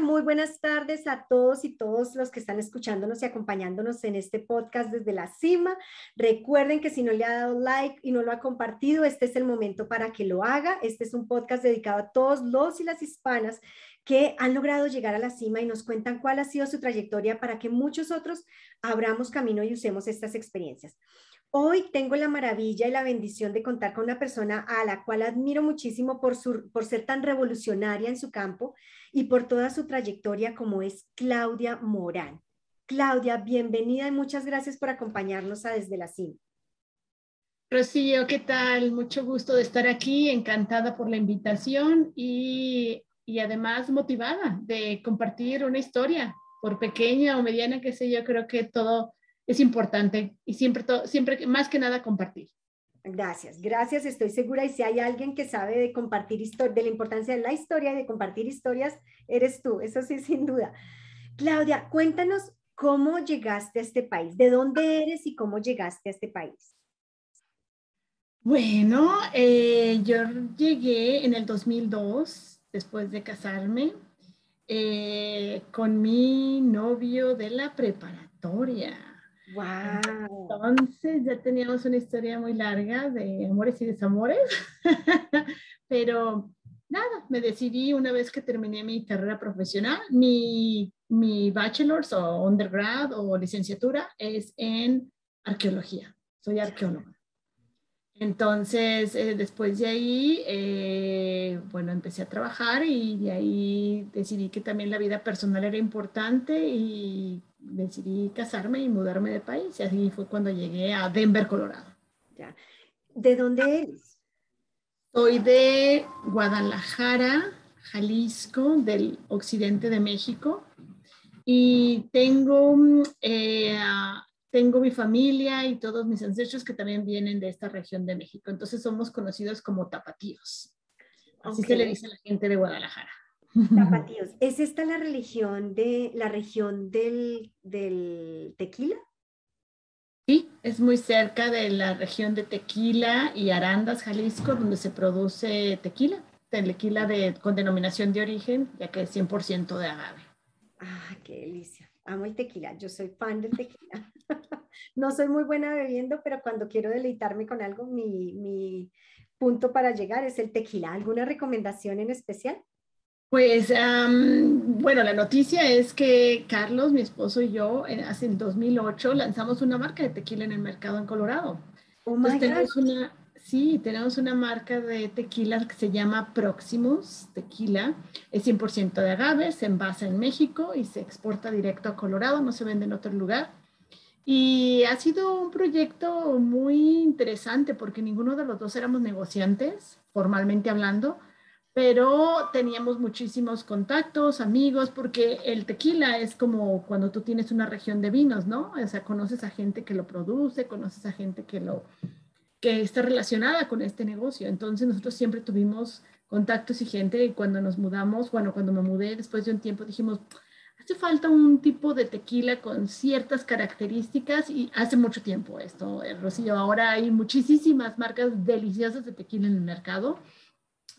Muy buenas tardes a todos y todos los que están escuchándonos y acompañándonos en este podcast desde la cima. Recuerden que si no le ha dado like y no lo ha compartido, este es el momento para que lo haga. Este es un podcast dedicado a todos los y las hispanas que han logrado llegar a la cima y nos cuentan cuál ha sido su trayectoria para que muchos otros abramos camino y usemos estas experiencias. Hoy tengo la maravilla y la bendición de contar con una persona a la cual admiro muchísimo por, su, por ser tan revolucionaria en su campo y por toda su trayectoria como es Claudia Morán. Claudia, bienvenida y muchas gracias por acompañarnos a Desde la Cima. Rocío, ¿qué tal? Mucho gusto de estar aquí, encantada por la invitación y, y además motivada de compartir una historia, por pequeña o mediana que sea, yo creo que todo es importante y siempre, siempre más que nada compartir. Gracias, gracias, estoy segura. Y si hay alguien que sabe de compartir historia, de la importancia de la historia y de compartir historias, eres tú, eso sí, sin duda. Claudia, cuéntanos cómo llegaste a este país, de dónde eres y cómo llegaste a este país. Bueno, eh, yo llegué en el 2002, después de casarme, eh, con mi novio de la preparatoria. Wow. Entonces ya teníamos una historia muy larga de amores y desamores, pero nada, me decidí una vez que terminé mi carrera profesional, mi, mi bachelor's o undergrad o licenciatura es en arqueología, soy arqueóloga. Entonces, eh, después de ahí, eh, bueno, empecé a trabajar y de ahí decidí que también la vida personal era importante y decidí casarme y mudarme de país. Y así fue cuando llegué a Denver, Colorado. Ya. ¿De dónde eres? Soy de Guadalajara, Jalisco, del occidente de México. Y tengo, eh, tengo mi familia y todos mis ancestros que también vienen de esta región de México. Entonces somos conocidos como tapatíos. Así se le dice a la gente de Guadalajara. ¿Es esta la religión de la región del, del, tequila? Sí, es muy cerca de la región de Tequila y Arandas, Jalisco, donde se produce tequila, tequila de, con denominación de origen, ya que es 100% de agave. Ah, qué delicia. Amo el tequila. Yo soy fan del tequila. no soy muy buena bebiendo, pero cuando quiero deleitarme con algo, mi, mi punto para llegar es el tequila. ¿Alguna recomendación en especial? Pues, bueno, la noticia es que Carlos, mi esposo y yo, en, hace el 2008 lanzamos una marca de tequila en el mercado en Colorado. Oh my tenemos una, sí, tenemos una marca de tequila que se llama Proximus Tequila. Es 100% de agave, se envasa en México y se exporta directo a Colorado, no se vende en otro lugar. Y ha sido un proyecto muy interesante porque ninguno de los dos éramos negociantes, formalmente hablando pero teníamos muchísimos contactos, amigos, porque el tequila es como cuando tú tienes una región de vinos, ¿no? O sea, conoces a gente que lo produce, conoces a gente que lo que está relacionada con este negocio. Entonces nosotros siempre tuvimos contactos y gente y cuando nos mudamos, bueno, cuando me mudé después de un tiempo dijimos, hace falta un tipo de tequila con ciertas características y hace mucho tiempo esto, eh, Rocío. Ahora hay muchísimas marcas deliciosas de tequila en el mercado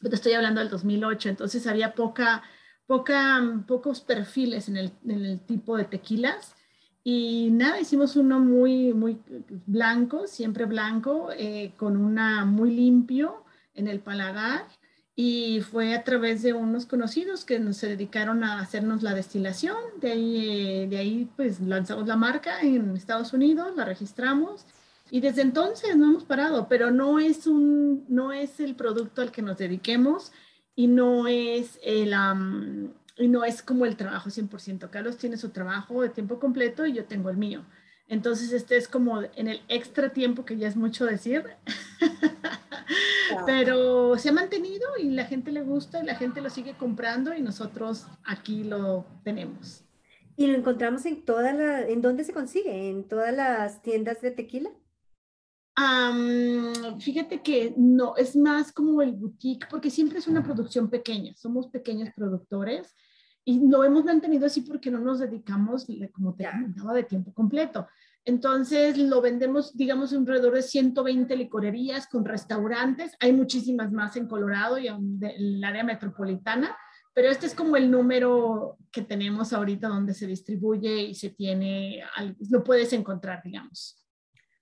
te estoy hablando del 2008, entonces había poca, poca, pocos perfiles en el, tipo de tequilas. Y nada, hicimos uno muy, muy blanco, siempre blanco, eh, con una muy limpio en el paladar. Y fue a través de unos conocidos que nos se dedicaron a hacernos la destilación. De ahí, eh, de ahí pues lanzamos la marca en Estados Unidos, la registramos y desde entonces no hemos parado, pero no es, un, no es el producto al que nos dediquemos y no es, el, y no es como el trabajo 100%. Carlos tiene su trabajo de tiempo completo y yo tengo el mío. Entonces, este es como en el extra tiempo, que ya es mucho decir, pero se ha mantenido y la gente le gusta y la gente lo sigue comprando y nosotros aquí lo tenemos. ¿Y lo encontramos en toda la, en dónde se consigue? ¿En todas las tiendas de tequila? Fíjate que no, es más como el boutique, porque siempre es una producción pequeña, somos pequeños productores y lo hemos mantenido así porque no nos dedicamos, como te comentaba, de tiempo completo. Entonces lo vendemos, digamos, alrededor de 120 licorerías con restaurantes. Hay muchísimas más en Colorado y en el área metropolitana, pero este es como el número que tenemos ahorita donde se distribuye y se tiene, lo puedes encontrar, digamos.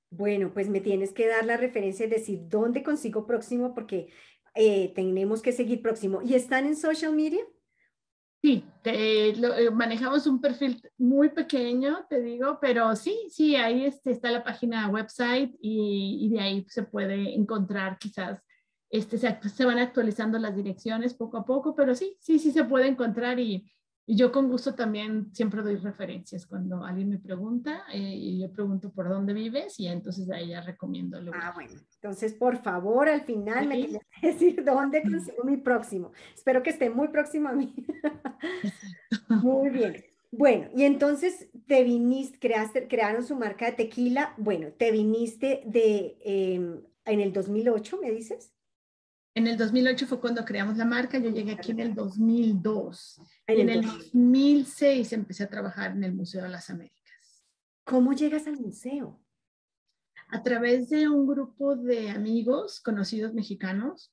Bueno, pues me tienes que dar la referencia y decir dónde consigo próximo porque eh, tenemos que seguir próximo. ¿Y están en social media? Sí, eh, manejamos un perfil muy pequeño, te digo, pero sí, sí, ahí este, está la página website y, y, de ahí se puede encontrar quizás, este, se, se, van actualizando las direcciones poco a poco, pero sí, sí, sí se puede encontrar y, y yo con gusto también siempre doy referencias cuando alguien me pregunta eh, y yo pregunto por dónde vives y entonces ahí ya recomiendo. Lo ah, bueno. Entonces, por favor, al final me tienes que decir dónde consigo mi próximo. Espero que esté muy próximo a mí. muy bien. Bueno, y entonces te viniste, creaste, crearon su marca de tequila. Bueno, te viniste de, em, en el 2008, ¿me dices? En el 2008 fue cuando creamos la marca, yo llegué aquí en el 2002. Y en el 2006 empecé a trabajar en el Museo de las Américas. ¿Cómo llegas al museo? A través de un grupo de amigos conocidos mexicanos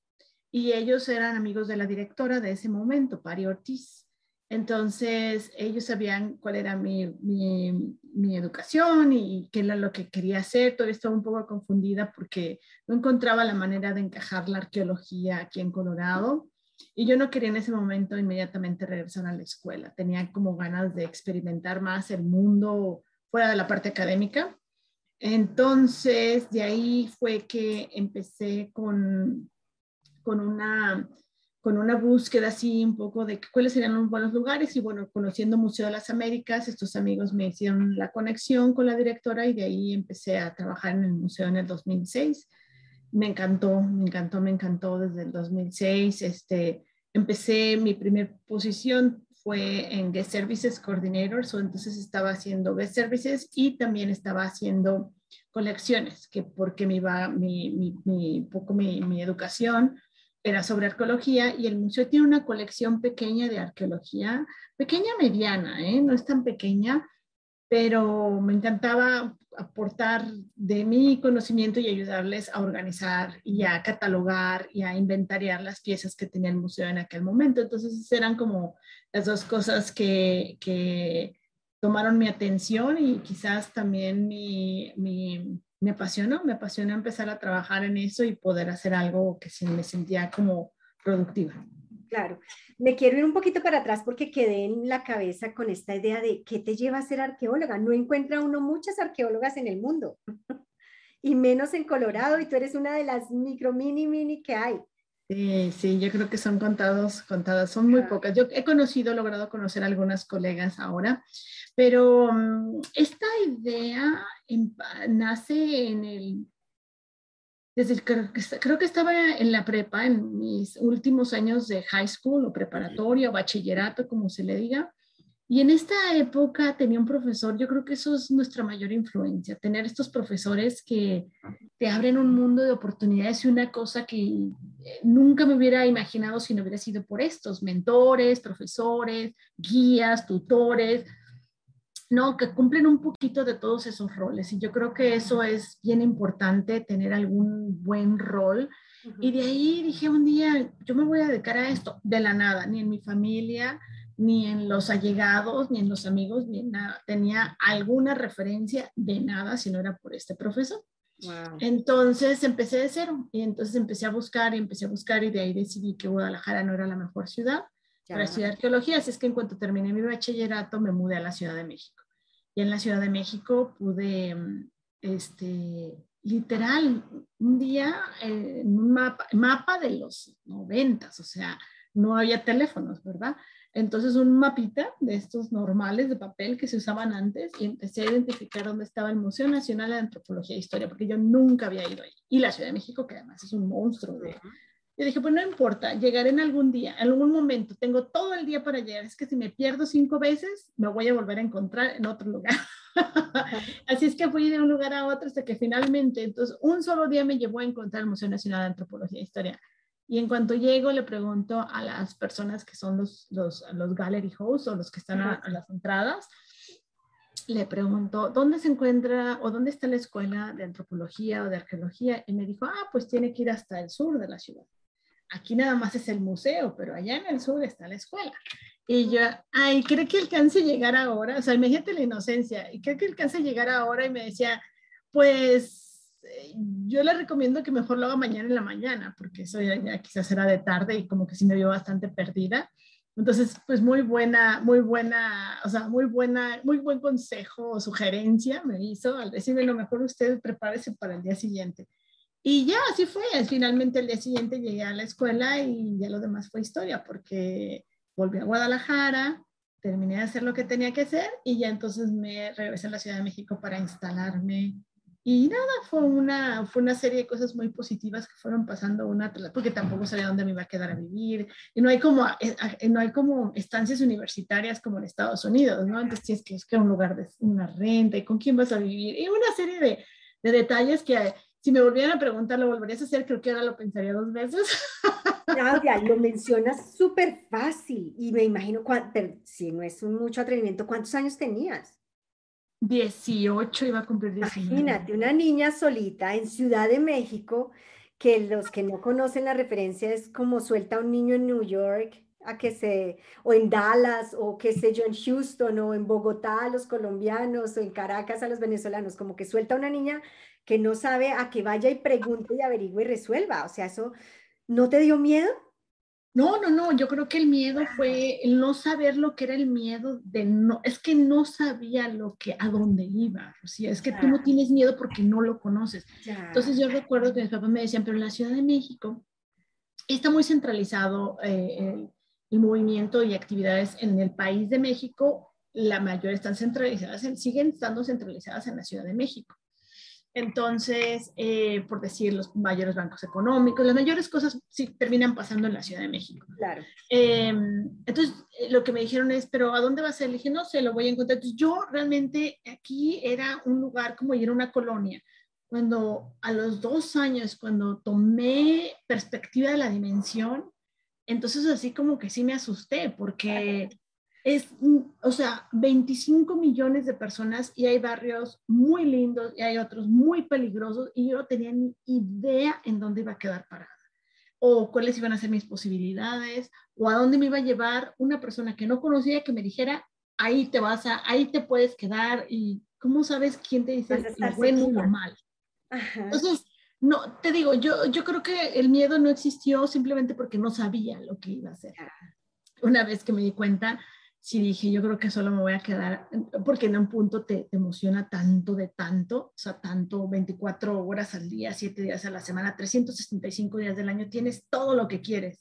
y ellos eran amigos de la directora de ese momento, Pari Ortiz. Entonces, ellos sabían cuál era mi, mi, educación y qué era lo que quería hacer. Todavía estaba un poco confundida porque no encontraba la manera de encajar la arqueología aquí en Colorado. Y yo no quería en ese momento inmediatamente regresar a la escuela. Tenía como ganas de experimentar más el mundo fuera de la parte académica. Entonces, de ahí fue que empecé con, con una con una búsqueda así un poco de cuáles serían los buenos lugares y bueno, conociendo Museo de las Américas, estos amigos me hicieron la conexión con la directora y de ahí empecé a trabajar en el museo en el 2006. Me encantó, me encantó, me encantó desde el 2006. Este, empecé, mi primera posición fue en Guest Services Coordinator, o entonces estaba haciendo Guest Services y también estaba haciendo colecciones, que porque iba mi, mi, mi poco mi, mi educación era sobre arqueología y el museo tiene una colección pequeña de arqueología, pequeña mediana, ¿eh? no es tan pequeña, pero me encantaba aportar de mi conocimiento y ayudarles a organizar y a catalogar y a inventariar las piezas que tenía el museo en aquel momento. Entonces eran como las dos cosas que, que tomaron mi atención y quizás también mi, mi me apasionó, me apasionó empezar a trabajar en eso y poder hacer algo que sí me sentía como productiva. Claro, me quiero ir un poquito para atrás porque quedé en la cabeza con esta idea de qué te lleva a ser arqueóloga. No encuentra uno muchas arqueólogas en el mundo y menos en Colorado y tú eres una de las micro, mini, mini que hay. Sí, sí, yo creo que son contados, contadas, son muy pocas. Yo he conocido, logrado conocer algunas colegas ahora, pero mm, esta idea nace en el, desde el, creo que estaba en la prepa, en mis últimos años de high school o preparatoria o bachillerato, como se le diga, y en esta época tenía un profesor, yo creo que eso es nuestra mayor influencia, tener estos profesores que te abren un mundo de oportunidades y una cosa que eh, nunca me hubiera imaginado si no hubiera sido por estos mentores, profesores, guías, tutores, no, que cumplen un poquito de todos esos roles. Y yo creo que eso es bien importante, tener algún buen rol. Y de ahí dije un día, yo me voy a dedicar a esto, de la nada, ni en mi familia, ni en los allegados, ni en los amigos, ni en nada. Tenía alguna referencia de nada si no era por este profesor. Entonces empecé de cero y entonces empecé a buscar y empecé a buscar y de ahí decidí que Guadalajara no era la mejor ciudad para estudiar arqueología. Así es que en cuanto terminé mi bachillerato me mudé a la Ciudad de México. Y en la Ciudad de México pude, este, literal, un día en un mapa, mapa de los noventas, o sea, no había teléfonos, ¿verdad? Entonces un mapita de estos normales de papel que se usaban antes y empecé a identificar dónde estaba el Museo Nacional de Antropología e Historia, porque yo nunca había ido ahí. Y la Ciudad de México, que además es un monstruo de... Yo dije, pues no importa, llegaré en algún día, en algún momento, tengo todo el día para llegar, es que si me pierdo cinco veces, me voy a volver a encontrar en otro lugar. Así es que fui de un lugar a otro hasta que finalmente, entonces, un solo día me llevó a encontrar el Museo Nacional de Antropología e Historia. Y en cuanto llego, le pregunto a las personas que son los, los, los gallery hosts o los que están a, las entradas, le pregunto, ¿dónde se encuentra o dónde está la escuela de antropología o de arqueología? Y me dijo, ah, pues tiene que ir hasta el sur de la ciudad. aquí nada más es el museo, pero allá en el sur está la escuela. Y yo, ay, ¿cree que alcance a llegar ahora? O sea, imagínate la inocencia. ¿Y cree que alcance a llegar ahora? Y me decía, pues eh, yo le recomiendo que mejor lo haga mañana en la mañana, porque eso ya, quizás será de tarde y como que sí me vio bastante perdida. Entonces, pues muy buena, muy buena, o sea, muy buena, muy buen consejo o sugerencia me hizo al decirme lo mejor usted prepárese para el día siguiente. Y ya, así fue. Finalmente el día siguiente llegué a la escuela y ya lo demás fue historia, porque volví a Guadalajara, terminé de hacer lo que tenía que hacer y ya entonces me regresé a la Ciudad de México para instalarme. Y nada, fue una, fue una serie de cosas muy positivas que fueron pasando una porque tampoco sabía dónde me iba a quedar a vivir. Y no hay como, eh, eh, no hay como estancias universitarias como en Estados Unidos, ¿no? Entonces tienes que buscar un lugar de una renta y con quién vas a vivir. Y una serie de, de detalles que si me volvieran a preguntar, ¿lo volverías a hacer? Creo que ahora lo pensaría dos veces. Claudia, lo mencionas súper fácil y me imagino, si no es un mucho atrevimiento, ¿cuántos años tenías? 18, iba a cumplir 19. Imagínate, una niña solita en Ciudad de México, que los que no conocen la referencia es como suelta a un niño en New York a que se, o en Dallas, o qué sé yo, en Houston, o en Bogotá a los colombianos, o en Caracas a los venezolanos, como que suelta a una niña que no sabe a que vaya y pregunte y averigüe y resuelva. O sea, eso ¿No te dio miedo? No, no, no, yo creo que el miedo fue el no saber lo que era el miedo de no, es que no sabía lo que, a dónde iba, o sea, es que tú no tienes miedo porque no lo conoces. Entonces yo recuerdo que mis papás me decían, pero en la Ciudad de México está muy centralizado eh, el, el, movimiento y actividades en el país de México, la mayor están centralizadas, siguen estando centralizadas en la Ciudad de México. Entonces, eh, por decir, los mayores bancos económicos, las mayores cosas sí terminan pasando en la Ciudad de México. Claro. Em, entonces, eh, lo que me dijeron es, pero ¿a dónde vas a ir? Le dije, no sé, lo voy a encontrar. Entonces, yo realmente aquí era un lugar como ir a una colonia. Cuando a los dos años, cuando tomé perspectiva de la dimensión, entonces así como que sí me asusté, porque es, o sea, 25 millones de personas y hay barrios muy lindos y hay otros muy peligrosos y yo no tenía ni idea en dónde iba a quedar parada o cuáles iban a ser mis posibilidades o a dónde me iba a llevar una persona que no conocía que me dijera, ahí te vas a, ahí te puedes quedar y cómo sabes quién te dice lo bueno y lo mal. Entonces, no, te digo, yo, yo creo que el miedo no existió simplemente porque no sabía lo que iba a hacer. Una vez que me di cuenta, sí dije, yo creo que solo me voy a quedar, porque en un punto te, emociona tanto de tanto, o sea, tanto 24 horas al día, 7 días a la semana, 365 días del año, tienes todo lo que quieres.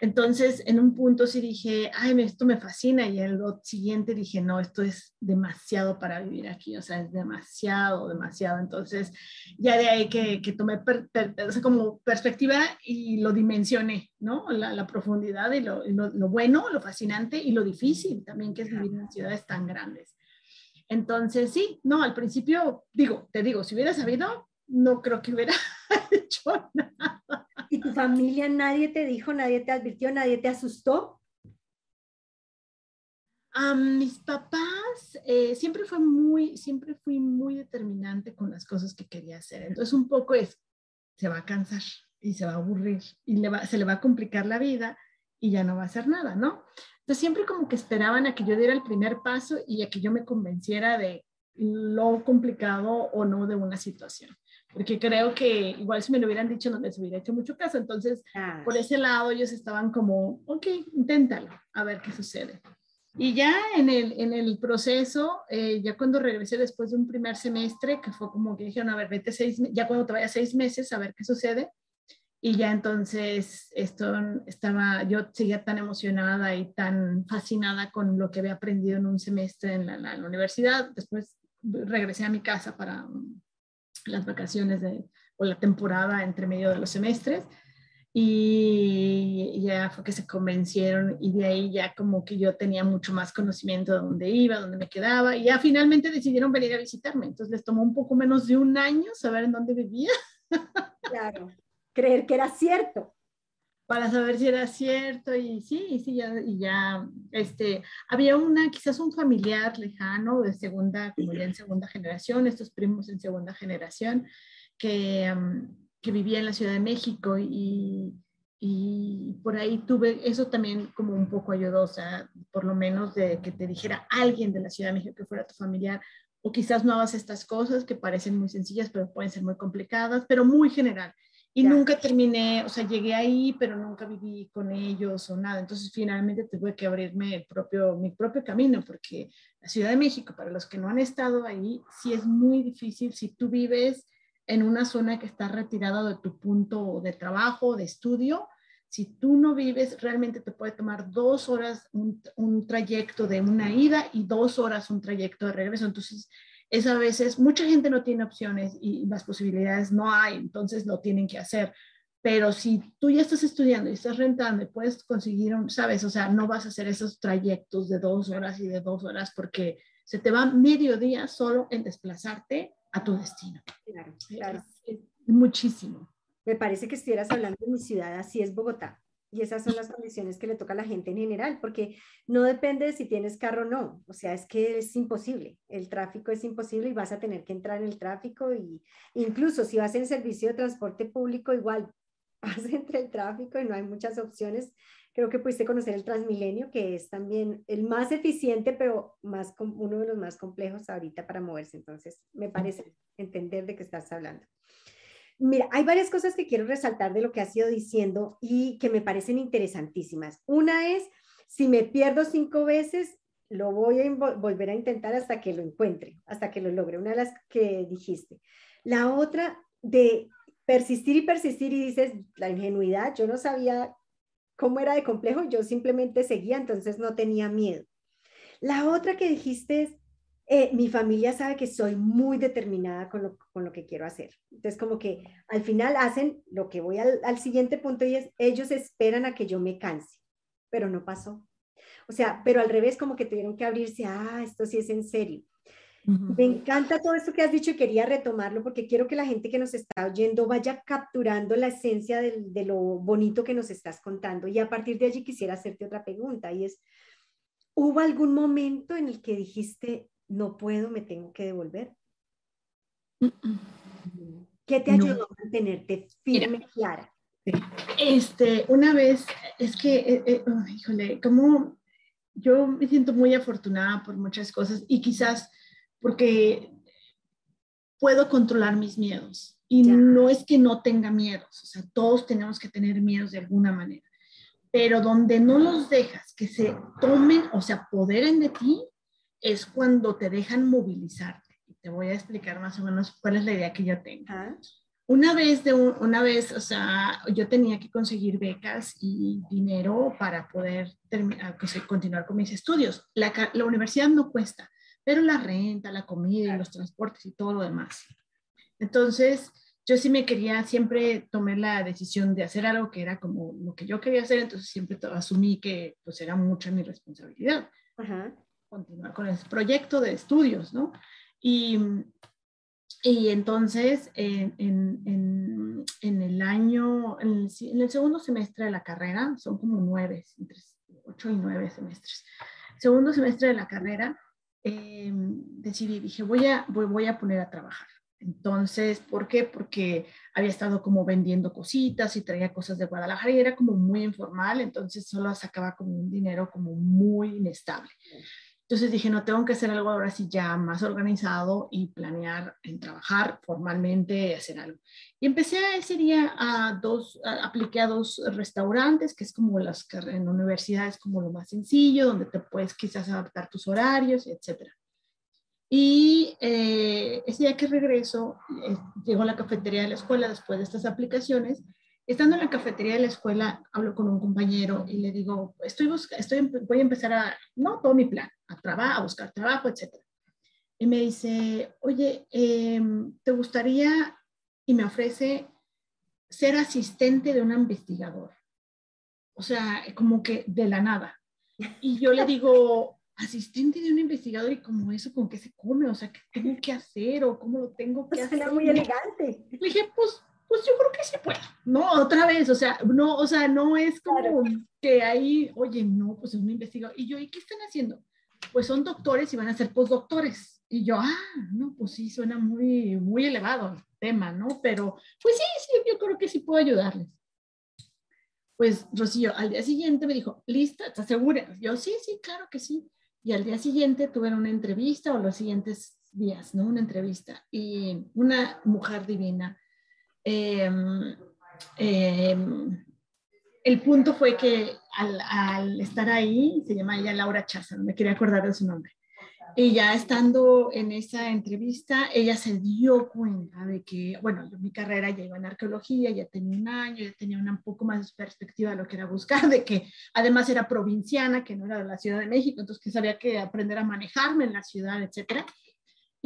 Entonces, en un punto sí dije, ay, esto me fascina, y el siguiente dije, no, esto es demasiado para vivir aquí, o sea, es demasiado, demasiado. Entonces, ya de ahí que, que tomé como perspectiva y lo dimensioné, ¿no? La, profundidad y, lo, lo, bueno, lo fascinante y lo difícil también que es vivir en ciudades tan grandes. Entonces, sí, no, al principio, digo, te digo, si hubiera sabido, no creo que hubiera hecho nada. ¿Y tu familia nadie te dijo, nadie te advirtió, nadie te asustó? A mis papás eh, siempre fue muy, siempre fui muy determinante con las cosas que quería hacer. Entonces un poco es, se va a cansar y se va a aburrir y se le va a complicar la vida y ya no va a hacer nada, ¿no? Entonces siempre como que esperaban a que yo diera el primer paso y a que yo me convenciera de lo complicado o no de una situación porque creo que igual si me lo hubieran dicho no les hubiera hecho mucho caso. Entonces, por ese lado ellos estaban como, ok, inténtalo, a ver qué sucede. Y ya en el, en el proceso, eh, ya cuando regresé después de un primer semestre, que fue como que dijeron, a ver, vete seis, ya cuando te vayas seis meses, a ver qué sucede. Y ya entonces esto estaba, yo seguía tan emocionada y tan fascinada con lo que había aprendido en un semestre en la, en la universidad. Después regresé a mi casa para las vacaciones o la temporada entre medio de los semestres. Y ya fue que se convencieron y de ahí ya como que yo tenía mucho más conocimiento de dónde iba, dónde me quedaba y ya finalmente decidieron venir a visitarme. Entonces les tomó un poco menos de un año saber en dónde vivía. Claro, creer que era cierto para saber si era cierto y sí, sí, ya, y ya, este, había una, quizás un familiar lejano de segunda, como ya en segunda generación, estos primos en segunda generación, que, que vivía en la Ciudad de México y, y por ahí tuve, eso también como un poco ayudó, o sea, por lo menos de que te dijera alguien de la Ciudad de México que fuera tu familiar, o quizás no hagas estas cosas que parecen muy sencillas, pero pueden ser muy complicadas, pero muy general. Y nunca terminé, o sea, llegué ahí, pero nunca viví con ellos o nada. Entonces, finalmente tuve que abrirme el propio, mi propio camino, porque la Ciudad de México, para los que no han estado ahí, sí es muy difícil si tú vives en una zona que está retirada de tu punto de trabajo, de estudio. Si tú no vives, realmente te puede tomar dos horas un, un trayecto de una ida y dos horas un trayecto de regreso. Entonces, es a veces, mucha gente no tiene opciones y las posibilidades no hay, entonces lo tienen que hacer. Pero si tú ya estás estudiando y estás rentando y puedes conseguir, un, sabes, o sea, no vas a hacer esos trayectos de dos horas y de dos horas porque se te va medio día solo en desplazarte a tu destino. Claro, claro. muchísimo. Me parece que estuvieras hablando de mi ciudad, así es Bogotá. Y esas son las condiciones que le toca a la gente en general, porque no depende de si tienes carro o no. O sea, es que es imposible. El tráfico es imposible y vas a tener que entrar en el tráfico. Y incluso si vas en servicio de transporte público, igual vas entre el tráfico y no hay muchas opciones. Creo que pudiste conocer el Transmilenio, que es también el más eficiente, pero más, uno de los más complejos ahorita para moverse. Entonces, me parece entender de qué estás hablando. Mira, hay varias cosas que quiero resaltar de lo que has ido diciendo y que me parecen interesantísimas. Una es, si me pierdo cinco veces, lo voy a volver a intentar hasta que lo encuentre, hasta que lo logre. Una de las que dijiste. La otra de persistir y persistir y dices, la ingenuidad, yo no sabía cómo era de complejo, yo simplemente seguía, entonces no tenía miedo. La otra que dijiste es, eh, mi familia sabe que soy muy determinada con lo, con lo, que quiero hacer. Entonces, como que al final hacen lo que voy al, al, siguiente punto y es, ellos esperan a que yo me canse, pero no pasó. O sea, pero al revés, como que tuvieron que abrirse, ah, esto sí es en serio. Me encanta todo esto que has dicho y quería retomarlo porque quiero que la gente que nos está oyendo vaya capturando la esencia de, de lo bonito que nos estás contando. Y a partir de allí quisiera hacerte otra pregunta y es, ¿hubo algún momento en el que dijiste, no puedo, me tengo que devolver. ¿Qué te ayudó a mantenerte firme, y clara? Este, una vez, es que, eh, eh, híjole, como yo me siento muy afortunada por muchas cosas y quizás porque puedo controlar mis miedos. Y no es que no tenga miedos, o sea, todos tenemos que tener miedos de alguna manera, pero donde no los dejas que se tomen o se apoderen de ti, es cuando te dejan movilizarte. Y te voy a explicar más o menos cuál es la idea que yo tengo. Una vez, de una vez, o sea, yo tenía que conseguir becas y dinero para poder terminar, continuar con mis estudios. La, la universidad no cuesta, pero la renta, la comida y los transportes y todo lo demás. Entonces, yo sí me quería, siempre tomé la decisión de hacer algo que era como lo que yo quería hacer, entonces siempre asumí que pues era mucha mi responsabilidad. Ajá continuar con el proyecto de estudios, ¿no? Y, y entonces, en, en, en, el año, en el, segundo semestre de la carrera, son como nueve, entre ocho y nueve semestres. Segundo semestre de la carrera, eh, decidí, dije, voy a, voy, a poner a trabajar. Entonces, ¿por qué? Porque había estado como vendiendo cositas y traía cosas de Guadalajara y era como muy informal, entonces solo sacaba como un dinero como muy inestable. Entonces dije, no, tengo que hacer algo ahora sí ya más organizado y planear en trabajar formalmente, hacer algo. Y empecé ese día a dos, apliqué a dos restaurantes, que es como las en universidades como lo más sencillo, donde te puedes quizás adaptar tus horarios, etc. Y eh, ese día que regreso, eh, llego a la cafetería de la escuela después de estas aplicaciones Estando en la cafetería de la escuela, hablo con un compañero y le digo, estoy, estoy voy a empezar a, no, todo mi plan, a, trabajar, a buscar trabajo, etc. Y me dice, oye, em, ¿te gustaría, y me ofrece, ser asistente de un investigador? O sea, como que de la nada. Y yo le digo, asistente de un investigador y como eso, ¿con qué se come? O sea, ¿qué tengo que hacer o cómo lo tengo que pues hacer? muy elegante. Le dije, pues pues yo creo que sí puedo, ¿no? Otra vez, o sea, no, o sea, no es como que ahí, oye, no, pues es un investigador. Y yo, ¿y qué están haciendo? Pues son doctores y van a ser postdoctores. Y yo, ah, no, pues sí, suena muy, muy elevado el tema, ¿no? Pero, pues sí, sí, yo creo que sí puedo ayudarles. Pues Rocío, al día siguiente me dijo, ¿lista? ¿Estás segura? Yo, sí, sí, claro que sí. Y al día siguiente tuve una entrevista o los siguientes días, ¿no? Una entrevista. Y una mujer divina. Em, em, el punto fue que al, al, estar ahí, se llama ella Laura Chaza, no me quería acordar de su nombre. Y ya estando en esa entrevista, ella se dio cuenta de que, bueno, mi carrera ya iba en arqueología, ya tenía un año, ya tenía un poco más de perspectiva de lo que era buscar, de que además era provinciana, que no era de la Ciudad de México, entonces que sabía que aprender a manejarme en la ciudad, etcétera.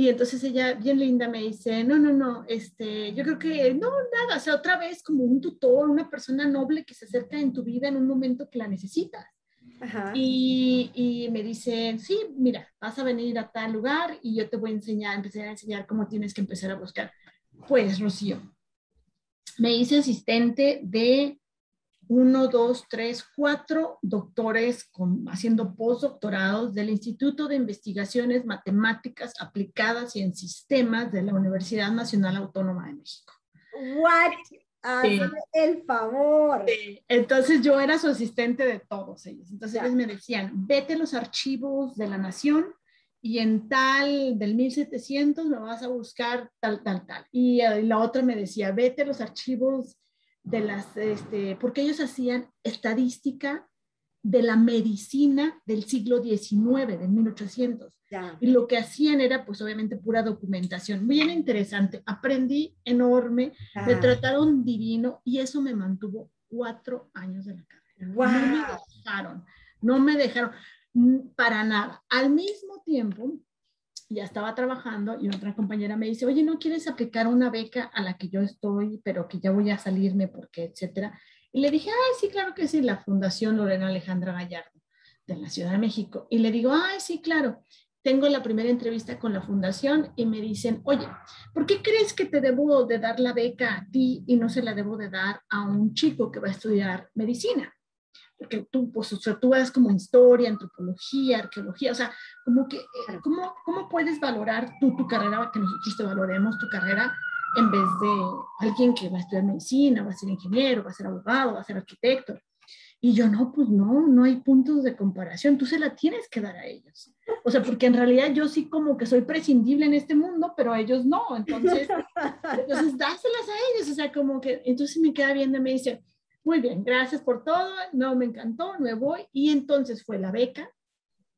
Y entonces ella, bien linda, me dice, no, no, no, este, yo creo que no, nada, o sea, otra vez como un tutor, una persona noble que se acerca en tu vida en un momento que la necesitas. Y, y, me dicen, sí, mira, vas a venir a tal lugar y yo te voy a enseñar, empezar a enseñar cómo tienes que empezar a buscar. Pues, Rocío, me hice asistente de uno, dos, tres, cuatro doctores con, haciendo postdoctorados del Instituto de Investigaciones Matemáticas Aplicadas y en Sistemas de la Universidad Nacional Autónoma de México. What? Hazme el favor. Entonces yo era su asistente de todos ellos. Entonces ellos me decían, vete los archivos de la nación y en tal del 1700 me vas a buscar tal, tal, tal. Y, eh, la otra me decía, vete los archivos de las, este, porque ellos hacían estadística de la medicina del siglo XIX, de 1800. Y lo que hacían era, pues obviamente, pura documentación. Muy bien interesante. Aprendí enorme, me trataron divino y eso me mantuvo cuatro años de la carrera. No me dejaron, no me dejaron para nada. Al mismo tiempo, ya estaba trabajando y otra compañera me dice, oye, ¿no quieres aplicar una beca a la que yo estoy, pero que ya voy a salirme porque, etcétera? Y le dije, ay, sí, claro que sí, la Fundación Lorena Alejandra Gallardo de la Ciudad de México. Y le digo, ay, sí, claro. Tengo la primera entrevista con la fundación y me dicen, oye, ¿por qué crees que te debo de dar la beca a ti y no se la debo de dar a un chico que va a estudiar medicina? Porque tú, pues, o sea, tú vas como historia, antropología, arqueología, o sea, como que, eh, ¿cómo, cómo puedes valorar tú tu carrera, que nosotros te valoremos tu carrera en vez de alguien que va a estudiar medicina, va a ser ingeniero, va a ser abogado, va a ser arquitecto. Y yo, no, pues no, no hay puntos de comparación, tú se la tienes que dar a ellos. O sea, porque en realidad yo sí como que soy prescindible en este mundo, pero a ellos no. Entonces, entonces dáselas a ellos. O sea, como que, entonces me queda viendo y me dice, muy bien, gracias por todo, no, me encantó, me voy. Y entonces fue la beca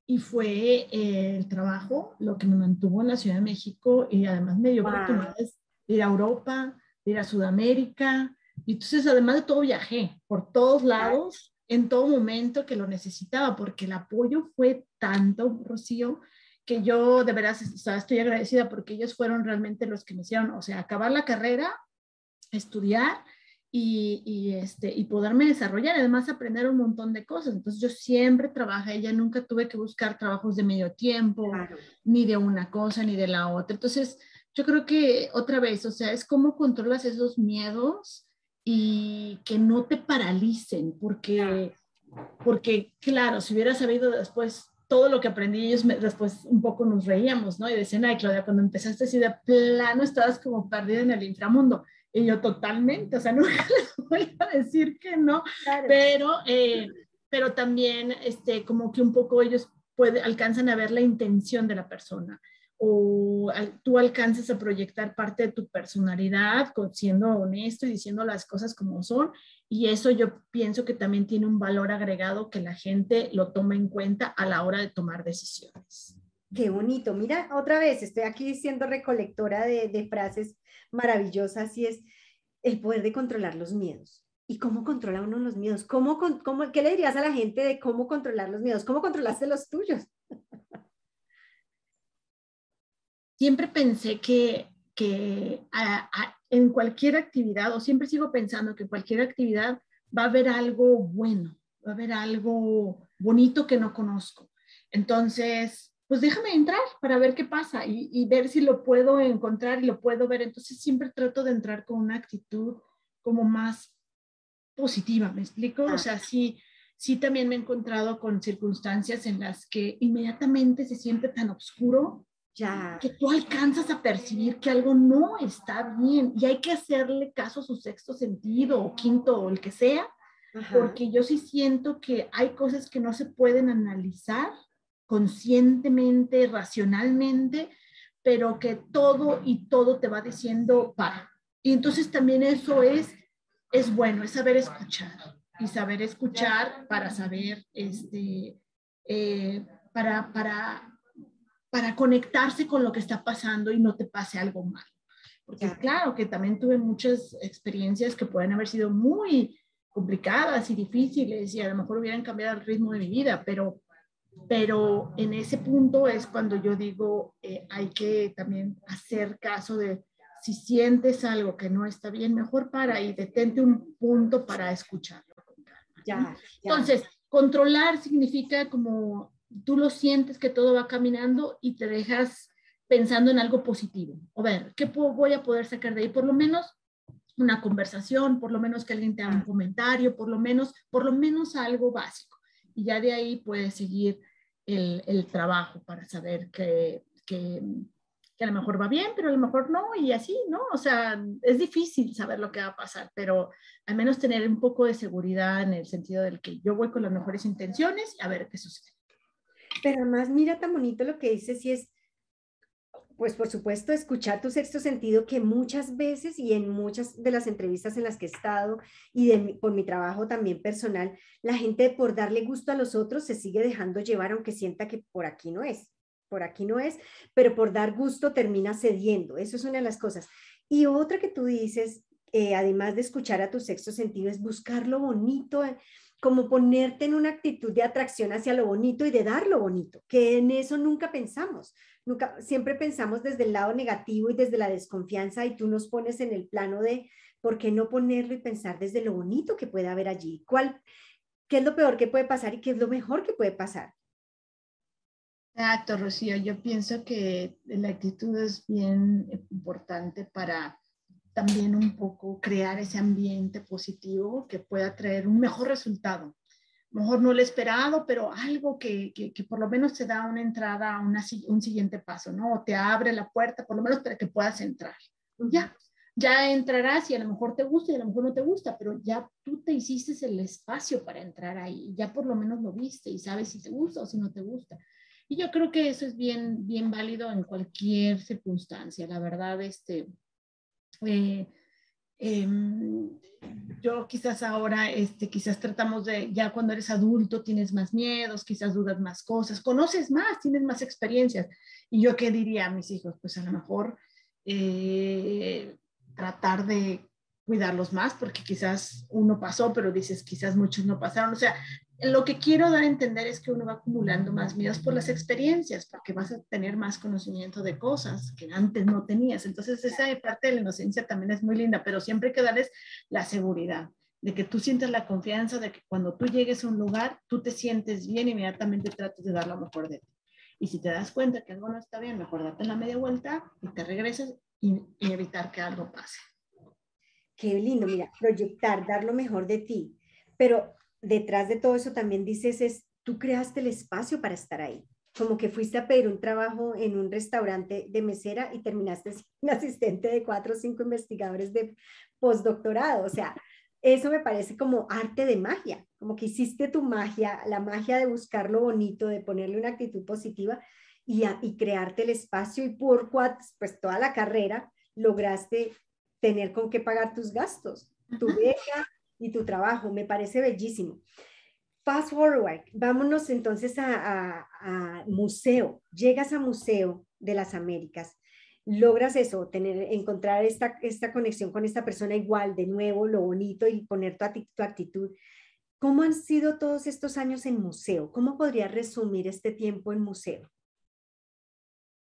y fue eh, el trabajo lo que me mantuvo en la Ciudad de México y además me dio oportunidades ir a Europa, ir a Sudamérica. Y entonces, además de todo, viajé por todos lados, en todo momento que lo necesitaba, porque el apoyo fue tanto, Rocío, que yo de verdad estoy agradecida porque ellos fueron realmente los que me hicieron, o sea, acabar la carrera, estudiar y, y, este, y poderme desarrollar, además aprender un montón de cosas. Entonces yo siempre trabajé, ya nunca tuve que buscar trabajos de medio tiempo, ni de una cosa, ni de la otra. Entonces, yo creo que otra vez, o sea, es cómo controlas esos miedos y que no te paralicen, porque, porque claro, si hubiera sabido después todo lo que aprendí, ellos después un poco nos reíamos, ¿no? Y decían, ay, Claudia, cuando empezaste así de plano estabas como perdida en el inframundo. Y yo totalmente, o sea, nunca les voy a decir que no, pero, eh, pero también, este, como que un poco ellos puede, alcanzan a ver la intención de la persona o tú alcances a proyectar parte de tu personalidad siendo honesto y diciendo las cosas como son. Y eso yo pienso que también tiene un valor agregado que la gente lo toma en cuenta a la hora de tomar decisiones. Qué bonito. Mira, otra vez, estoy aquí siendo recolectora de, frases maravillosas y es el poder de controlar los miedos. ¿Y cómo controla uno los miedos? ¿Cómo, cómo, ¿Qué le dirías a la gente de cómo controlar los miedos? ¿Cómo controlaste los tuyos? siempre pensé que, en cualquier actividad, o siempre sigo pensando que en cualquier actividad va a haber algo bueno, va a haber algo bonito que no conozco. Entonces, pues déjame entrar para ver qué pasa y, ver si lo puedo encontrar y lo puedo ver. Entonces, siempre trato de entrar con una actitud como más positiva, ¿me explico? O sea, sí, sí también me he encontrado con circunstancias en las que inmediatamente se siente tan oscuro ya. que tú alcanzas a percibir que algo no está bien y hay que hacerle caso a su sexto sentido o quinto o el que sea porque yo sí siento que hay cosas que no se pueden analizar conscientemente, racionalmente, pero que todo y todo te va diciendo para. Y entonces también eso es, es bueno, es saber escuchar y saber escuchar para saber, este, eh, para, para, para conectarse con lo que está pasando y no te pase algo mal. Porque claro que también tuve muchas experiencias que pueden haber sido muy complicadas y difíciles y a lo mejor hubieran cambiado el ritmo de mi vida, pero, pero en ese punto es cuando yo digo, eh, hay que también hacer caso de si sientes algo que no está bien, mejor para y detente un punto para escucharlo. ya. Entonces, controlar significa como tú lo sientes que todo va caminando y te dejas pensando en algo positivo. O ver, ¿qué voy a poder sacar de ahí? Por lo menos una conversación, por lo menos que alguien te haga un comentario, por lo menos, por lo menos algo básico. Y ya de ahí puedes seguir el, el trabajo para saber que, que, que, a lo mejor va bien, pero a lo mejor no, y así, ¿no? O sea, es difícil saber lo que va a pasar, pero al menos tener un poco de seguridad en el sentido del que yo voy con las mejores intenciones a ver qué sucede. Pero además, mira tan bonito lo que dices y es pues por supuesto, escuchar tu sexto sentido, que muchas veces y en muchas de las entrevistas en las que he estado y por mi trabajo también personal, la gente por darle gusto a los otros se sigue dejando llevar, aunque sienta que por aquí no es, por aquí no es, pero por dar gusto termina cediendo. Eso es una de las cosas. Y otra que tú dices, eh, además de escuchar a tu sexto sentido, es buscar lo bonito como ponerte en una actitud de atracción hacia lo bonito y de dar lo bonito, que en eso nunca pensamos. Nunca, siempre pensamos desde el lado negativo y desde la desconfianza y tú nos pones en el plano de por qué no ponerlo y pensar desde lo bonito que puede haber allí. ¿Cuál, ¿Qué es lo peor que puede pasar y qué es lo mejor que puede pasar? Exacto, Rocío. Yo pienso que la actitud es bien importante para también un poco crear ese ambiente positivo que pueda traer un mejor resultado. Mejor no lo esperado, pero algo que, que, por lo menos te da una entrada a un siguiente paso, ¿no? O te abre la puerta, por lo menos para que puedas entrar. Ya, ya entrarás y a lo mejor te gusta y a lo mejor no te gusta, pero ya tú te hiciste el espacio para entrar ahí, ya por lo menos lo viste y sabes si te gusta o si no te gusta. Y yo creo que eso es bien, bien válido en cualquier circunstancia, la verdad, este, eh, em, yo quizás ahora, este, quizás tratamos de, ya cuando eres adulto tienes más miedos, quizás dudas más cosas, conoces más, tienes más experiencias. Y yo qué diría a mis hijos, pues a lo mejor eh, tratar de cuidarlos más, porque quizás uno pasó, pero dices, quizás muchos no pasaron. O sea, lo que quiero dar a entender es que uno va acumulando más miedos por las experiencias, porque vas a tener más conocimiento de cosas que antes no tenías. Entonces, esa parte de la inocencia también es muy linda, pero siempre hay que darles la seguridad de que tú sientas la confianza de que cuando tú llegues a un lugar, tú te sientes bien, inmediatamente trates de dar lo mejor de ti. Y si te das cuenta que algo no está bien, mejor date la media vuelta y te regresas y, y evitar que algo pase. Qué lindo, mira, proyectar, dar lo mejor de ti. Pero detrás de todo eso también dices es, tú creaste el espacio para estar ahí. Como que fuiste a pedir un trabajo en un restaurante de mesera y terminaste siendo un asistente de cuatro o cinco investigadores de postdoctorado. O sea, eso me parece como arte de magia, como que hiciste tu magia, la magia de buscar lo bonito, de ponerle una actitud positiva y, y crearte el espacio y por pues toda la carrera lograste tener con qué pagar tus gastos, tu beca, y tu trabajo. Me parece bellísimo. Fast forward, vámonos entonces a, museo. Llegas a Museo de las Américas. Logras eso, tener, encontrar esta, esta conexión con esta persona igual, de nuevo, lo bonito y poner tu, tu actitud. ¿Cómo han sido todos estos años en museo? ¿Cómo podría resumir este tiempo en museo?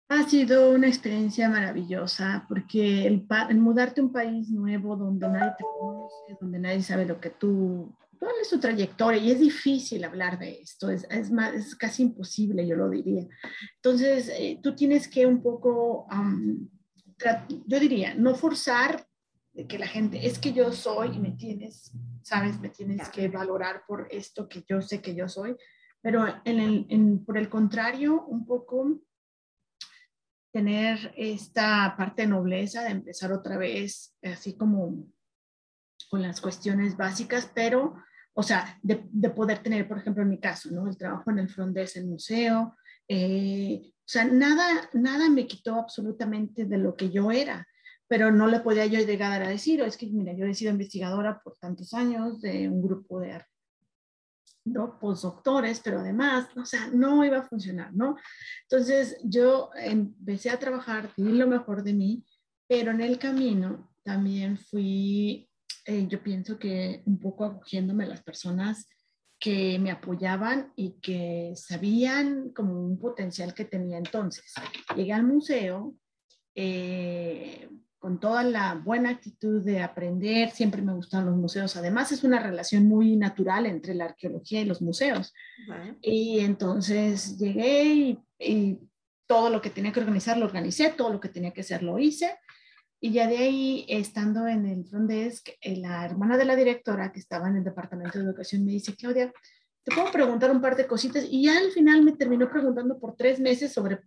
Ha sido una experiencia maravillosa porque el, mudarte a un país nuevo donde nadie te conoce, donde nadie sabe lo que tú, cuál es tu trayectoria y es difícil hablar de esto, es, es, más, es casi imposible, yo lo diría. Entonces, eh, tú tienes que un poco, yo diría, no forzar que la gente, es que yo soy y me tienes, sabes, me tienes que valorar por esto que yo sé que yo soy, pero en el, en, por el contrario, un poco tener esta parte de nobleza de empezar otra vez, así como con las cuestiones básicas, pero O sea, de, de, poder tener, por ejemplo, en mi caso, ¿no? El trabajo en el front desk, el museo. Eh, o sea, nada, nada me quitó absolutamente de lo que yo era, pero no le podía yo llegar a decir, o es que, mira, yo he sido investigadora por tantos años de un grupo de ¿no? postdoctores, pero además, o sea, no iba a funcionar, ¿no? Entonces yo empecé a trabajar, di lo mejor de mí, pero en el camino también fui, eh, yo pienso que un poco acogiéndome a las personas que me apoyaban y que sabían como un potencial que tenía entonces. Llegué al museo, eh, con toda la buena actitud de aprender, siempre me gustan los museos. Además, es una relación muy natural entre la arqueología y los museos. Y entonces llegué y, todo lo que tenía que organizar lo organicé, todo lo que tenía que hacer lo hice. Y ya de ahí, estando en el front desk, eh, la hermana de la directora que estaba en el departamento de educación me dice, Claudia, te puedo preguntar un par de cositas. Y ya al final me terminó preguntando por tres meses sobre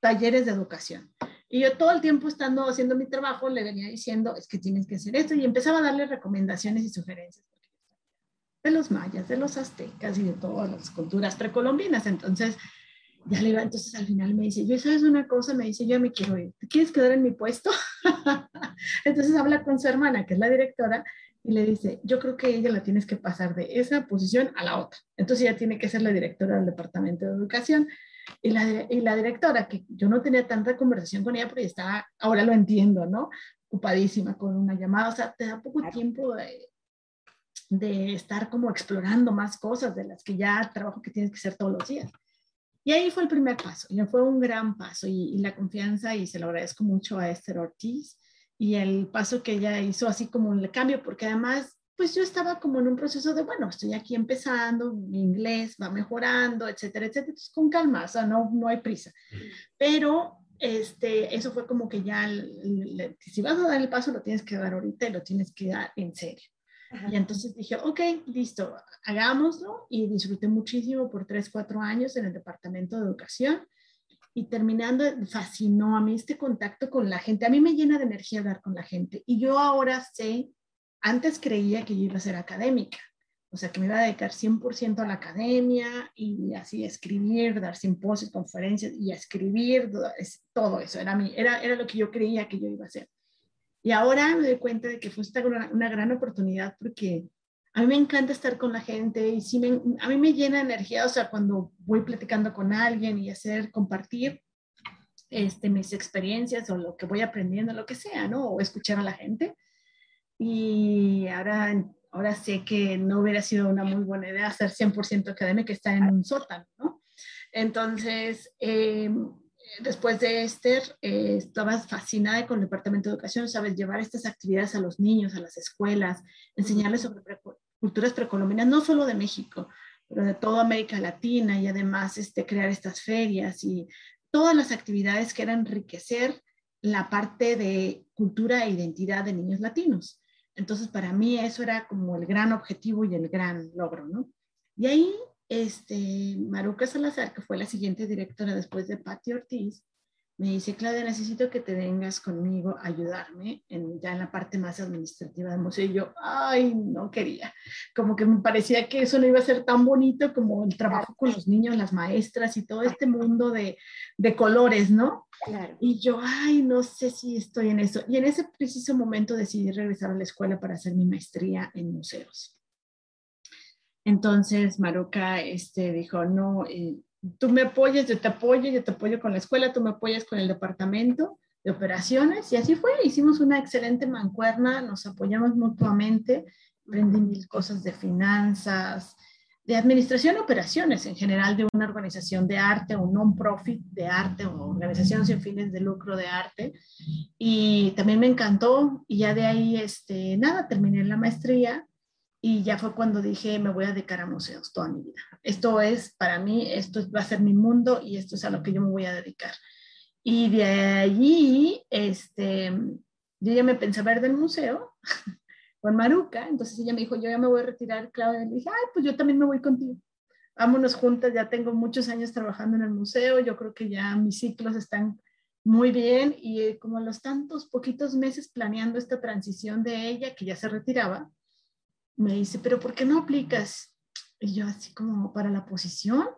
talleres de educación. Y yo todo el tiempo estando haciendo mi trabajo le venía diciendo, es que tienes que hacer esto y empezaba a darle recomendaciones y sugerencias de los mayas, de los aztecas y de todas las culturas precolombinas. Entonces, ya le iba, entonces al final me dice, yo sabes una cosa, me dice, yo me quiero ir, ¿te quieres quedar en mi puesto? entonces habla con su hermana, que es la directora, y le dice, yo creo que ella la tienes que pasar de esa posición a la otra. Entonces ella tiene que ser la directora del Departamento de Educación. Y la, y la directora, que yo no tenía tanta conversación con ella porque estaba, ahora lo entiendo, ¿no? Ocupadísima con una llamada, o sea, te da poco tiempo de, de estar como explorando más cosas de las que ya trabajo que tienes que hacer todos los días. Y ahí fue el primer paso, y fue un gran paso, y, y, la confianza, y se lo agradezco mucho a Esther Ortiz, y el paso que ella hizo así como el cambio, porque además pues yo estaba como en un proceso de, bueno, estoy aquí empezando, mi inglés va mejorando, etcétera, etcétera, entonces con calma, o sea, no, no hay prisa. Pero este, eso fue como que ya, si vas a dar el paso, lo tienes que dar ahorita y lo tienes que dar en serio. Y entonces dije, ok, listo, hagámoslo y disfruté muchísimo por tres, cuatro años en el Departamento de Educación y terminando, fascinó a mí este contacto con la gente. A mí me llena de energía hablar con la gente y yo ahora sé antes creía que yo iba a ser académica, o sea, que me iba a dedicar 100% a la academia y así escribir, dar simposios, conferencias y a escribir, todo eso, era, mi, era, era lo que yo creía que yo iba a hacer. Y ahora me doy cuenta de que fue una, una gran oportunidad porque a mí me encanta estar con la gente y sí me, a mí me llena energía, o sea, cuando voy platicando con alguien y hacer, compartir este, mis experiencias o lo que voy aprendiendo, lo que sea, ¿no? O escuchar a la gente y ahora, ahora sé que no hubiera sido una muy buena idea hacer 100% académica está en un sótano, ¿no? Entonces, eh, después de Esther, eh, estaba fascinada con el Departamento de Educación, sabes, llevar estas actividades a los niños, a las escuelas, enseñarles sobre culturas precolombinas, no solo de México, pero de toda América Latina y además este, crear estas ferias y todas las actividades que eran enriquecer la parte de cultura e identidad de niños latinos. Entonces, para mí eso era como el gran objetivo y el gran logro, ¿no? Y ahí, este, Maruca Salazar, que fue la siguiente directora después de Patti Ortiz, me dice, Claudia, necesito que te vengas conmigo a ayudarme en, ya en la parte más administrativa del museo. Y yo, ay, no quería. Como que me parecía que eso no iba a ser tan bonito como el trabajo con los niños, las maestras y todo este mundo de, de colores, ¿no? Claro. Y yo, ay, no sé si estoy en eso. Y en ese preciso momento decidí regresar a la escuela para hacer mi maestría en museos. Entonces Maruca este, dijo, no, eh, tú me apoyas, yo te apoyo, yo te apoyo con la escuela, tú me apoyas con el departamento de operaciones. Y así fue, hicimos una excelente mancuerna, nos apoyamos mutuamente, aprendí mil cosas de finanzas, de administración operaciones en general de una organización de arte o non-profit de arte o organización sin fines de lucro de arte. Y también me encantó y ya de ahí, este, nada, terminé la maestría y ya fue cuando dije, me voy a dedicar a museos toda mi vida. Esto es para mí, esto va a ser mi mundo y esto es a lo que yo me voy a dedicar. Y de allí, este, yo ya me pensé ver del museo con Maruca, entonces ella me dijo, yo ya me voy a retirar, Claudia, le dije, ay, pues yo también me voy contigo. Vámonos juntas, ya tengo muchos años trabajando en el museo, yo creo que ya mis ciclos están muy bien y eh, como los tantos poquitos meses planeando esta transición de ella, que ya se retiraba, me dice, pero ¿por qué no aplicas? Y yo así como para la posición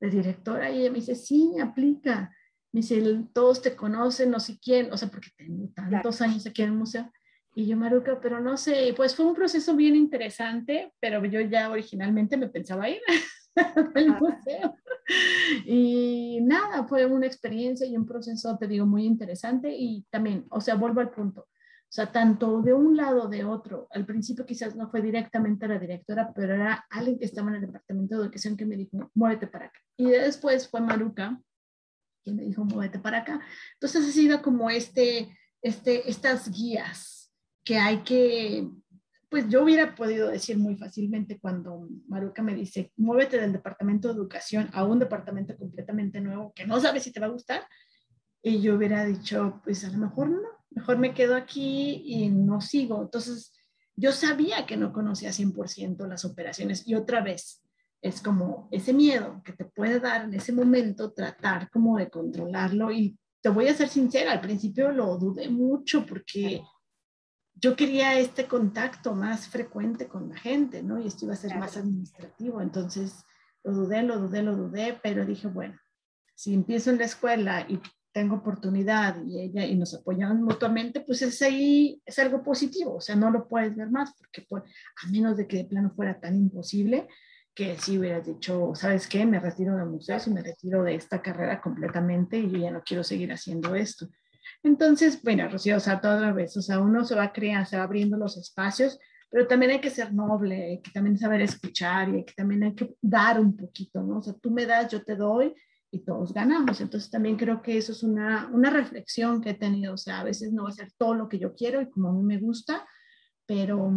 de directora, y ella me dice, sí, aplica. Me dice, todos te conocen, no sé quién, o sea, porque tengo tantos años aquí en el museo. Y yo, Maruca, pero no sé, pues fue un proceso bien interesante, pero yo ya originalmente me pensaba ir al museo. Y nada, fue una experiencia y un proceso, te digo, muy interesante y también, o sea, vuelvo al punto. O sea, tanto de un lado de otro, al principio quizás no fue directamente la directora, pero era alguien que estaba en el departamento de educación que me dijo, muévete para acá. Y después fue Maruca, quien me dijo, muévete para acá. Entonces ha sido como este, este, estas guías que hay que pues yo hubiera podido decir muy fácilmente cuando Maruca me dice, muévete del departamento de educación a un departamento completamente nuevo que no sabes si te va a gustar. Y yo hubiera dicho, pues a lo mejor no, mejor me quedo aquí y no sigo. Entonces, yo sabía que no conocía 100% las operaciones y otra vez es como ese miedo que te puede dar en ese momento, tratar como de controlarlo. Y te voy a ser sincera, al principio lo dudé mucho porque yo quería este contacto más frecuente con la gente, ¿no? Y esto iba a ser más administrativo. Entonces, lo dudé, lo dudé, lo dudé, pero dije, bueno, si empiezo en la escuela y tengo oportunidad y ella y nos apoyamos mutuamente, pues es ahí, es algo positivo, o sea, no lo puedes ver más, porque a menos de que de plano fuera tan imposible, que si hubieras dicho, ¿sabes qué? Me retiro del museo y me retiro de esta carrera completamente y yo ya no quiero seguir haciendo esto. Entonces, bueno, Rocío, o sea, toda vez, o sea, uno se va creando, se va abriendo los espacios, pero también hay que ser noble, hay que también saber escuchar y hay que, también hay que dar un poquito, ¿no? O sea, tú me das, yo te doy y todos ganamos. Entonces, también creo que eso es una, una reflexión que he tenido, o sea, a veces no va a ser todo lo que yo quiero y como a mí me gusta, pero,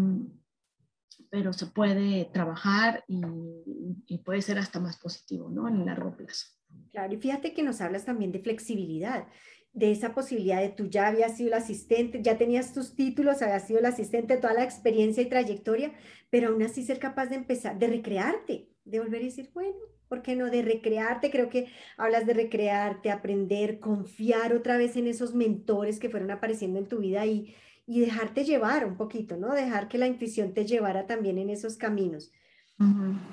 pero se puede trabajar y, puede ser hasta más positivo, ¿no? En el largo plazo. Claro, y fíjate que nos hablas también de flexibilidad de esa posibilidad de tú ya habías sido el asistente, ya tenías tus títulos, habías sido el asistente, toda la experiencia y trayectoria, pero aún así ser capaz de empezar, de recrearte, de volver a decir, bueno, ¿por qué no? De recrearte, creo que hablas de recrearte, aprender, confiar otra vez en esos mentores que fueron apareciendo en tu vida y, y dejarte llevar un poquito, ¿no? Dejar que la intuición te llevara también en esos caminos.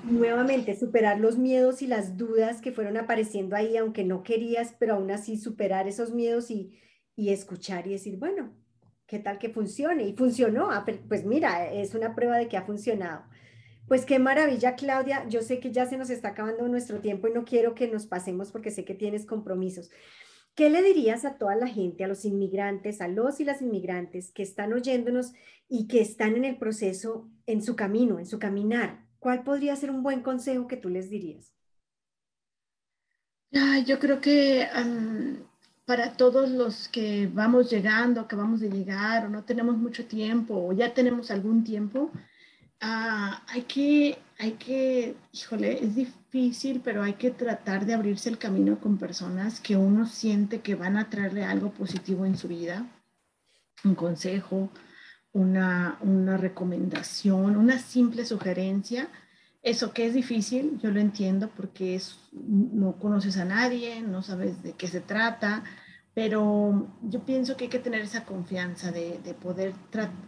Nuevamente, superar los miedos y las dudas que fueron apareciendo ahí, aunque no querías, pero aún así superar esos miedos y, y escuchar y decir, bueno, ¿qué tal que funcione? Y funcionó, ah, pues mira, es una prueba de que ha funcionado. Pues qué maravilla, Claudia. Yo sé que ya se nos está acabando nuestro tiempo y no quiero que nos pasemos porque sé que tienes compromisos. ¿Qué le dirías a toda la gente, a los inmigrantes, a los y las inmigrantes que están oyéndonos y que están en el proceso, en su camino, en su caminar? ¿cuál podría ser un buen consejo que tú les dirías? yo creo que para todos los que vamos llegando, que vamos de llegar o no tenemos mucho tiempo o ya tenemos algún tiempo, ah, hay, que, hay que, híjole, es difícil, pero hay que tratar de abrirse el camino con personas que uno siente que van a traerle algo positivo en su vida, un consejo, una, una recomendación, una simple sugerencia. Eso que es difícil, yo lo entiendo porque es, no conoces a nadie, no sabes de qué se trata, pero yo pienso que hay que tener esa confianza de, de poder,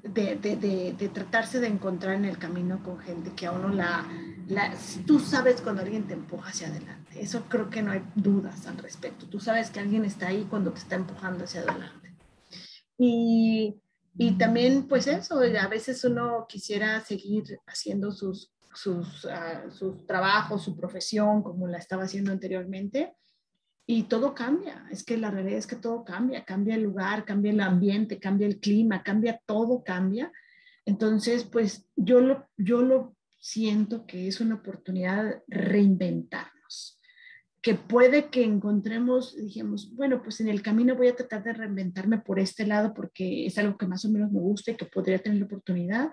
de, de, de, tratarse de encontrar en el camino con gente que a uno la, la, tú sabes cuando alguien te empuja hacia adelante, eso creo que no hay dudas al respecto, tú sabes que alguien está ahí cuando te está empujando hacia adelante. Y y también, pues eso, a veces uno quisiera seguir haciendo sus, sus, uh, sus trabajos, su profesión, como la estaba haciendo anteriormente, y todo cambia. Es que la realidad es que todo cambia, cambia el lugar, cambia el ambiente, cambia el clima, cambia todo, cambia. Entonces, pues yo lo, yo lo siento que es una oportunidad reinventarnos que puede que encontremos, dijimos, bueno, pues en el camino voy a tratar de reinventarme por este lado porque es algo que más o menos me gusta y que podría tener la oportunidad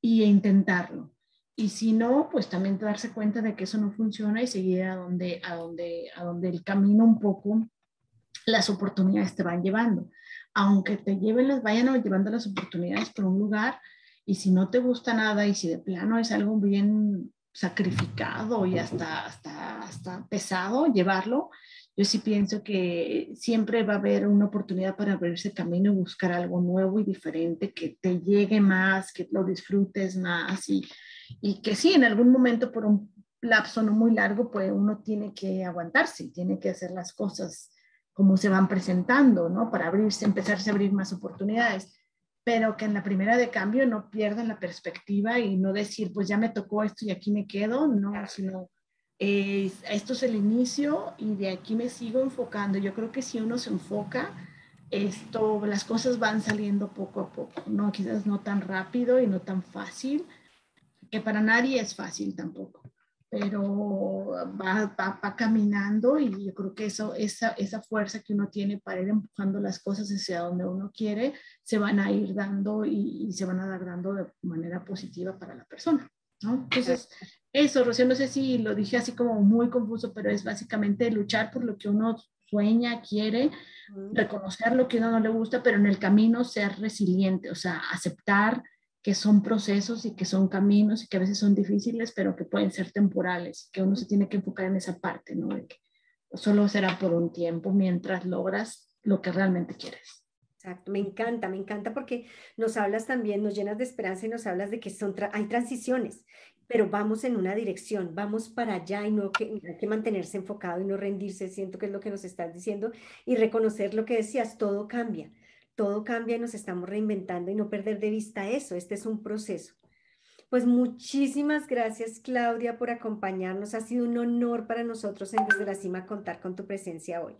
y intentarlo. Y si no, pues también darse cuenta de que eso no funciona y seguir a donde, a donde, a donde el camino un poco, las oportunidades te van llevando. Aunque te lleven, las vayan llevando las oportunidades por un lugar y si no te gusta nada y si de plano es algo bien sacrificado y hasta, hasta, hasta pesado llevarlo, yo sí pienso que siempre va a haber una oportunidad para abrirse camino y buscar algo nuevo y diferente que te llegue más, que lo disfrutes más y, y que sí, en algún momento por un lapso no muy largo, pues uno tiene que aguantarse, tiene que hacer las cosas como se van presentando, ¿no? Para abrirse, empezarse a abrir más oportunidades pero que en la primera de cambio no pierdan la perspectiva y no decir, pues ya me tocó esto y aquí me quedo, no, sino eh, esto es el inicio y de aquí me sigo enfocando. Yo creo que si uno se enfoca, esto, las cosas van saliendo poco a poco, no quizás no tan rápido y no tan fácil, que para nadie es fácil tampoco pero va, va, caminando y yo creo que eso, esa, esa fuerza que uno tiene para ir empujando las cosas hacia donde uno quiere, se van a ir dando y, se van a dar dando de manera positiva para la persona. ¿no? Entonces, eso, Rocío, no sé si lo dije así como muy confuso, pero es básicamente luchar por lo que uno sueña, quiere, reconocer lo que a uno no le gusta, pero en el camino ser resiliente, o sea, aceptar que son procesos y que son caminos y que a veces son difíciles, pero que pueden ser temporales, que uno se tiene que enfocar en esa parte, ¿no? De que solo será por un tiempo mientras logras lo que realmente quieres. Exacto, me encanta, me encanta porque nos hablas también, nos llenas de esperanza y nos hablas de que son hay transiciones, pero vamos en una dirección, vamos para allá y no que, hay que mantenerse enfocado y no rendirse, siento que es lo que nos estás diciendo, y reconocer lo que decías, todo cambia todo cambia y nos estamos reinventando y no perder de vista eso. Este es un proceso. Pues muchísimas gracias Claudia por acompañarnos. Ha sido un honor para nosotros en Desde la Cima contar con tu presencia hoy.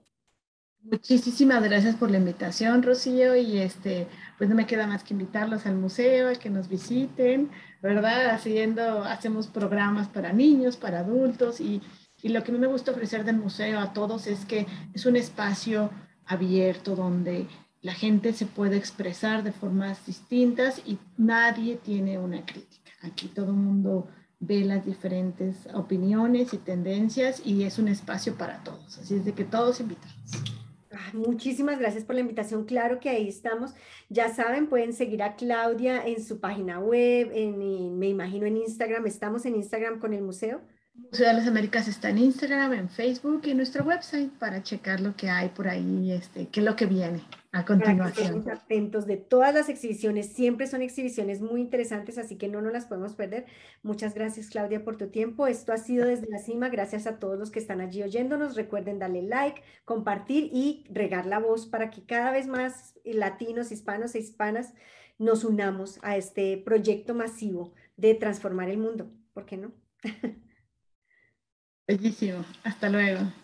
Muchísimas gracias por la invitación, Rocío, y este, pues no me queda más que invitarlos al museo, a que nos visiten, ¿verdad? Haciendo, hacemos programas para niños, para adultos, y, y lo que a mí me gusta ofrecer del museo a todos es que es un espacio abierto donde la gente se puede expresar de formas distintas y nadie tiene una crítica. Aquí todo el mundo ve las diferentes opiniones y tendencias y es un espacio para todos. Así es de que todos invitados. Muchísimas gracias por la invitación. Claro que ahí estamos. Ya saben, pueden seguir a Claudia en su página web, en, me imagino en Instagram. Estamos en Instagram con el museo. Museo de las Américas está en Instagram, en Facebook y en nuestro website para checar lo que hay por ahí, este, qué es lo que viene a continuación. atentos de todas las exhibiciones, siempre son exhibiciones muy interesantes, así que no nos las podemos perder. Muchas gracias Claudia por tu tiempo. Esto ha sido desde la cima, gracias a todos los que están allí oyéndonos. Recuerden darle like, compartir y regar la voz para que cada vez más latinos, hispanos e hispanas nos unamos a este proyecto masivo de transformar el mundo. ¿Por qué no? Bellísimo. Hasta luego.